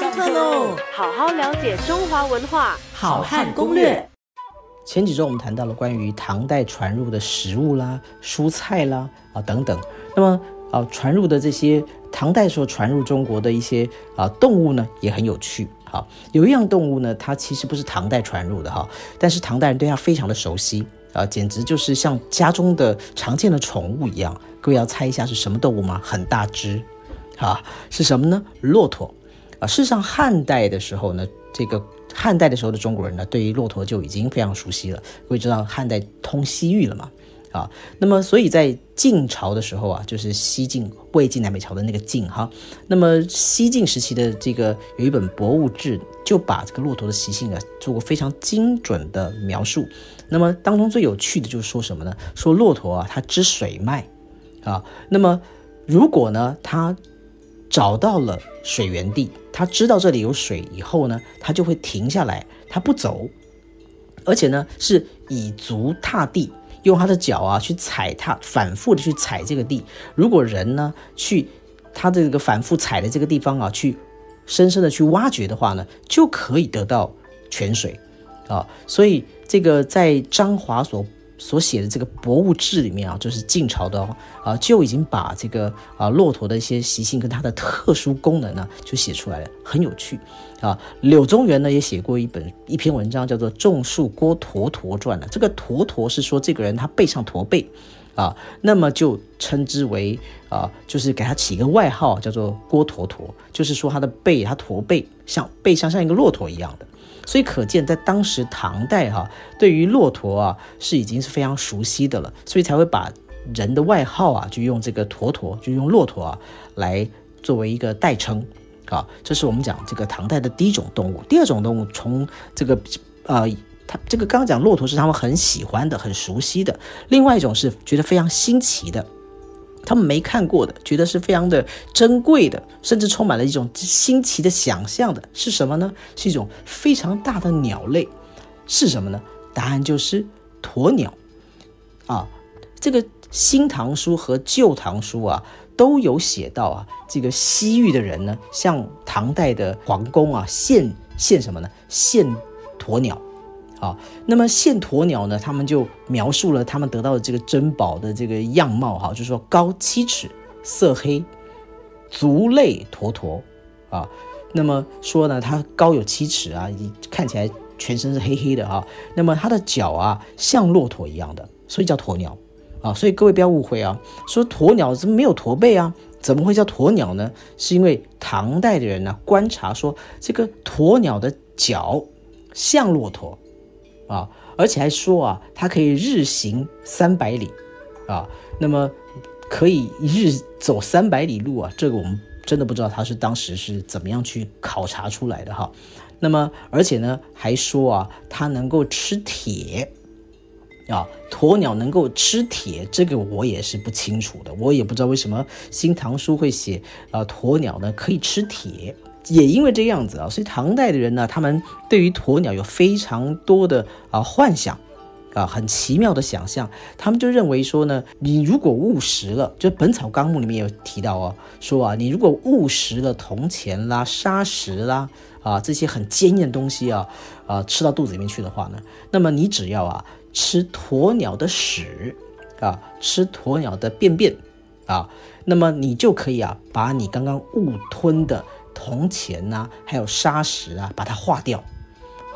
上课喽！好好了解中华文化，好汉攻略。前几周我们谈到了关于唐代传入的食物啦、蔬菜啦啊等等。那么啊，传入的这些唐代时候传入中国的一些啊动物呢，也很有趣。好，有一样动物呢，它其实不是唐代传入的哈，但是唐代人对它非常的熟悉啊，简直就是像家中的常见的宠物一样。各位要猜一下是什么动物吗？很大只，啊，是什么呢？骆驼。啊，事实上，汉代的时候呢，这个汉代的时候的中国人呢，对于骆驼就已经非常熟悉了。会知道汉代通西域了嘛？啊，那么所以在晋朝的时候啊，就是西晋、魏晋南北朝的那个晋哈。那么西晋时期的这个有一本《博物志》，就把这个骆驼的习性啊做过非常精准的描述。那么当中最有趣的就是说什么呢？说骆驼啊，它知水脉啊。那么如果呢，它找到了水源地，他知道这里有水以后呢，他就会停下来，他不走，而且呢是以足踏地，用他的脚啊去踩踏，反复的去踩这个地。如果人呢去他这个反复踩的这个地方啊，去深深的去挖掘的话呢，就可以得到泉水啊。所以这个在张华所。所写的这个《博物志》里面啊，就是晋朝的哦，啊就已经把这个啊骆驼的一些习性跟它的特殊功能呢，就写出来了，很有趣啊。柳宗元呢也写过一本一篇文章，叫做《种树郭橐驼传》的。这个驼驼是说这个人他背上驼背啊，那么就称之为啊，就是给他起一个外号叫做郭橐驼，就是说他的背他驼背像背像像一个骆驼一样的。所以可见，在当时唐代哈，对于骆驼啊是已经是非常熟悉的了，所以才会把人的外号啊就用这个驼驼，就用骆驼啊来作为一个代称啊。这是我们讲这个唐代的第一种动物。第二种动物，从这个呃，它这个刚刚讲骆驼是他们很喜欢的、很熟悉的，另外一种是觉得非常新奇的。他们没看过的，觉得是非常的珍贵的，甚至充满了一种新奇的想象的，是什么呢？是一种非常大的鸟类，是什么呢？答案就是鸵鸟啊！这个《新唐书》和《旧唐书》啊都有写到啊，这个西域的人呢，向唐代的皇宫啊献献什么呢？献鸵鸟。啊，那么现鸵鸟呢？他们就描述了他们得到的这个珍宝的这个样貌，哈，就是说高七尺，色黑，足类驼驼，啊，那么说呢，它高有七尺啊，看起来全身是黑黑的哈，那么它的脚啊像骆驼一样的，所以叫鸵鸟，啊，所以各位不要误会啊，说鸵鸟怎么没有驼背啊？怎么会叫鸵鸟呢？是因为唐代的人呢观察说，这个鸵鸟的脚像骆驼。啊，而且还说啊，它可以日行三百里，啊，那么可以一日走三百里路啊，这个我们真的不知道它是当时是怎么样去考察出来的哈。那么而且呢，还说啊，它能够吃铁，啊，鸵鸟能够吃铁，这个我也是不清楚的，我也不知道为什么《新唐书》会写啊，鸵鸟呢可以吃铁。也因为这样子啊，所以唐代的人呢，他们对于鸵鸟有非常多的啊幻想，啊很奇妙的想象。他们就认为说呢，你如果误食了，就《本草纲目》里面有提到哦，说啊，你如果误食了铜钱啦、砂石啦啊这些很坚硬的东西啊啊吃到肚子里面去的话呢，那么你只要啊吃鸵鸟的屎啊，吃鸵鸟的便便啊，那么你就可以啊把你刚刚误吞的。铜钱呐，还有砂石啊，把它化掉，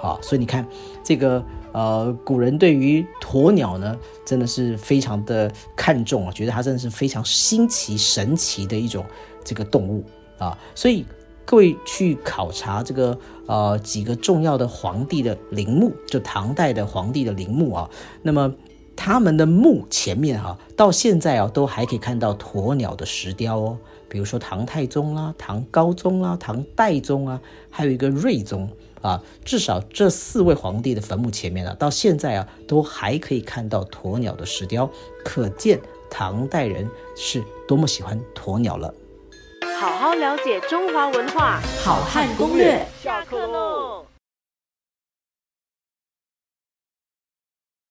好，所以你看这个呃，古人对于鸵鸟呢，真的是非常的看重啊，觉得它真的是非常新奇神奇的一种这个动物啊，所以各位去考察这个呃几个重要的皇帝的陵墓，就唐代的皇帝的陵墓啊，那么他们的墓前面哈，到现在啊都还可以看到鸵鸟的石雕哦。比如说唐太宗啦、唐高宗啦、唐代宗啊，还有一个睿宗啊，至少这四位皇帝的坟墓前面啊，到现在啊，都还可以看到鸵鸟的石雕，可见唐代人是多么喜欢鸵鸟了。好好了解中华文化，好汉攻略，下课喽。